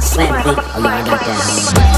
Slam beat, oh yeah, I got that.